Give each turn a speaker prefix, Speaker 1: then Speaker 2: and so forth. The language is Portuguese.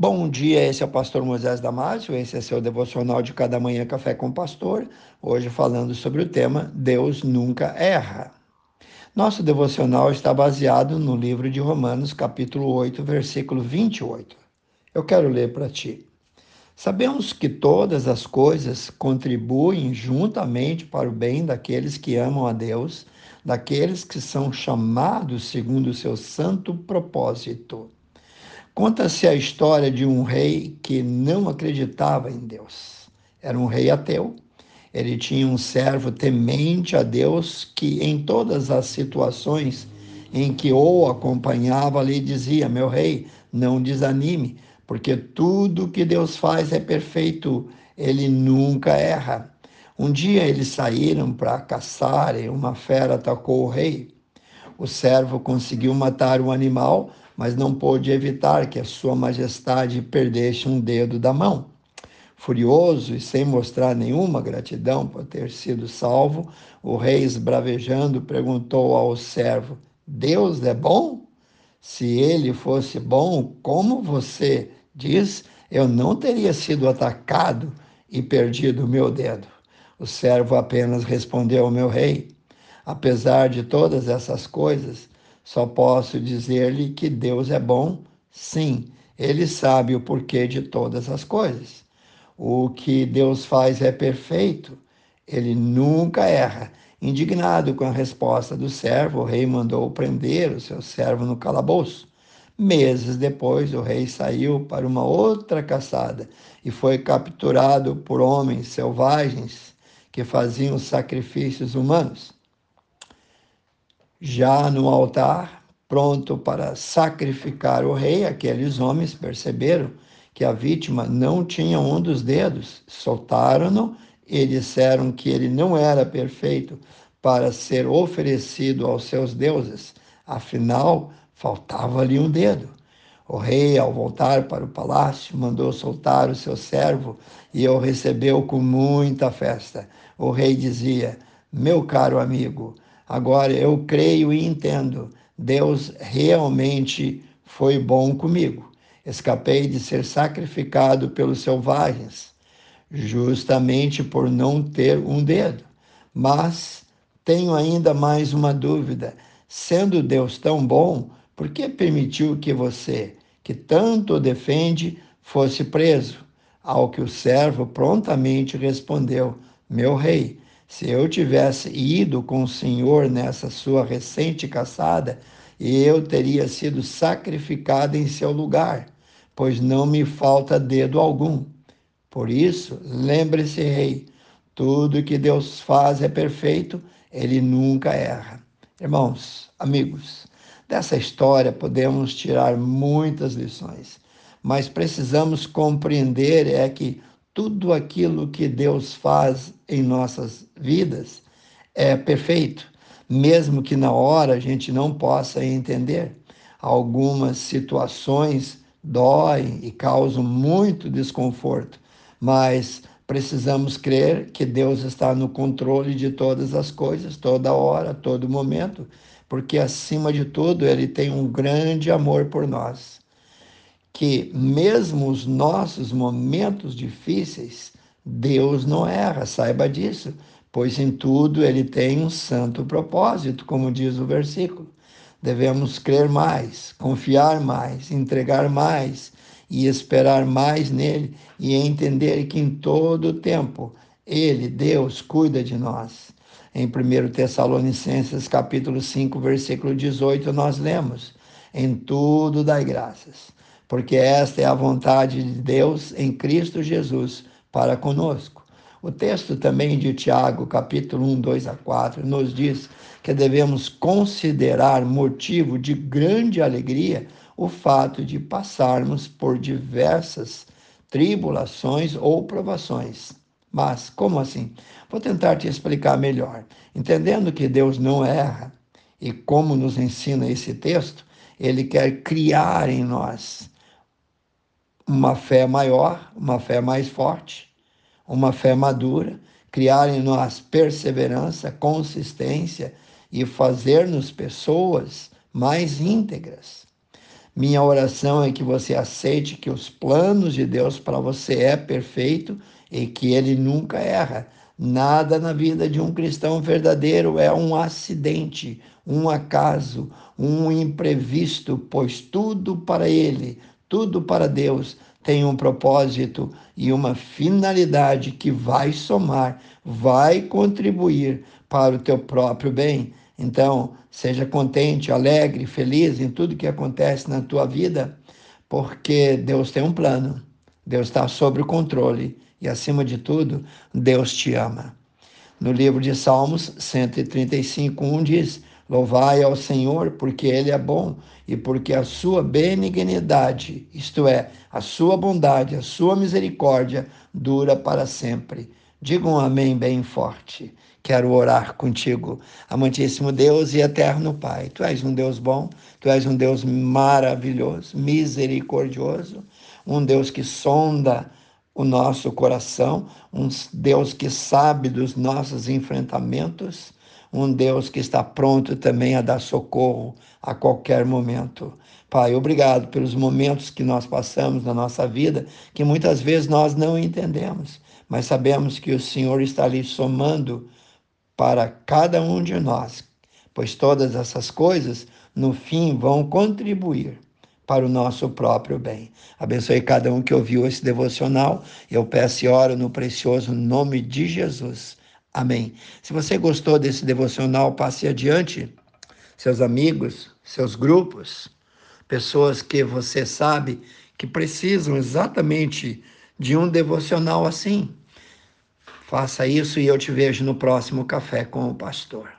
Speaker 1: Bom dia, esse é o pastor Moisés Damásio, esse é seu devocional de cada manhã Café com Pastor, hoje falando sobre o tema Deus nunca erra. Nosso devocional está baseado no livro de Romanos, capítulo 8, versículo 28. Eu quero ler para ti. Sabemos que todas as coisas contribuem juntamente para o bem daqueles que amam a Deus, daqueles que são chamados segundo o seu santo propósito. Conta-se a história de um rei que não acreditava em Deus. Era um rei ateu. Ele tinha um servo temente a Deus que, em todas as situações em que o acompanhava, lhe dizia: Meu rei, não desanime, porque tudo que Deus faz é perfeito, ele nunca erra. Um dia eles saíram para caçar e uma fera atacou o rei. O servo conseguiu matar o animal, mas não pôde evitar que a sua majestade perdesse um dedo da mão. Furioso e sem mostrar nenhuma gratidão por ter sido salvo, o rei, esbravejando, perguntou ao servo: Deus é bom? Se ele fosse bom, como você diz, eu não teria sido atacado e perdido o meu dedo. O servo apenas respondeu: Meu rei, apesar de todas essas coisas, só posso dizer-lhe que Deus é bom, sim, ele sabe o porquê de todas as coisas. O que Deus faz é perfeito, ele nunca erra. Indignado com a resposta do servo, o rei mandou prender o seu servo no calabouço. Meses depois, o rei saiu para uma outra caçada e foi capturado por homens selvagens que faziam sacrifícios humanos já no altar, pronto para sacrificar o rei, aqueles homens perceberam que a vítima não tinha um dos dedos, soltaram-no e disseram que ele não era perfeito para ser oferecido aos seus deuses, afinal, faltava-lhe um dedo. O rei, ao voltar para o palácio, mandou soltar o seu servo e o recebeu com muita festa. O rei dizia: Meu caro amigo, Agora eu creio e entendo, Deus realmente foi bom comigo. Escapei de ser sacrificado pelos selvagens, justamente por não ter um dedo. Mas tenho ainda mais uma dúvida. Sendo Deus tão bom, por que permitiu que você, que tanto defende, fosse preso? Ao que o servo prontamente respondeu: Meu rei, se eu tivesse ido com o Senhor nessa sua recente caçada, eu teria sido sacrificado em seu lugar, pois não me falta dedo algum. Por isso, lembre-se, rei, tudo que Deus faz é perfeito, ele nunca erra. Irmãos, amigos, dessa história podemos tirar muitas lições, mas precisamos compreender é que tudo aquilo que Deus faz em nossas vidas é perfeito, mesmo que na hora a gente não possa entender. Algumas situações doem e causam muito desconforto, mas precisamos crer que Deus está no controle de todas as coisas, toda hora, todo momento, porque acima de tudo ele tem um grande amor por nós que mesmo os nossos momentos difíceis, Deus não erra, saiba disso, pois em tudo ele tem um santo propósito, como diz o versículo. Devemos crer mais, confiar mais, entregar mais e esperar mais nele e entender que em todo tempo ele, Deus, cuida de nós. Em 1 Tessalonicenses capítulo 5, versículo 18, nós lemos: Em tudo dai graças porque esta é a vontade de Deus em Cristo Jesus para conosco. O texto também de Tiago, capítulo 1, 2 a 4, nos diz que devemos considerar motivo de grande alegria o fato de passarmos por diversas tribulações ou provações. Mas, como assim? Vou tentar te explicar melhor. Entendendo que Deus não erra, e como nos ensina esse texto, ele quer criar em nós uma fé maior, uma fé mais forte, uma fé madura, criar em nós perseverança, consistência e fazer-nos pessoas mais íntegras. Minha oração é que você aceite que os planos de Deus para você é perfeito e que ele nunca erra. Nada na vida de um cristão verdadeiro é um acidente, um acaso, um imprevisto, pois tudo para ele, tudo para Deus tem um propósito e uma finalidade que vai somar, vai contribuir para o teu próprio bem. Então, seja contente, alegre, feliz em tudo que acontece na tua vida, porque Deus tem um plano, Deus está sob o controle e, acima de tudo, Deus te ama. No livro de Salmos 135, 1 diz: Louvai ao Senhor, porque Ele é bom e porque a sua benignidade, isto é, a sua bondade, a sua misericórdia, dura para sempre. Diga um amém bem forte. Quero orar contigo, amantíssimo Deus e eterno Pai. Tu és um Deus bom, tu és um Deus maravilhoso, misericordioso, um Deus que sonda o nosso coração, um Deus que sabe dos nossos enfrentamentos um Deus que está pronto também a dar socorro a qualquer momento. Pai, obrigado pelos momentos que nós passamos na nossa vida, que muitas vezes nós não entendemos, mas sabemos que o Senhor está ali somando para cada um de nós, pois todas essas coisas, no fim, vão contribuir para o nosso próprio bem. Abençoe cada um que ouviu esse devocional. Eu peço e oro no precioso nome de Jesus. Amém. Se você gostou desse devocional, passe adiante. Seus amigos, seus grupos, pessoas que você sabe que precisam exatamente de um devocional assim. Faça isso e eu te vejo no próximo Café com o Pastor.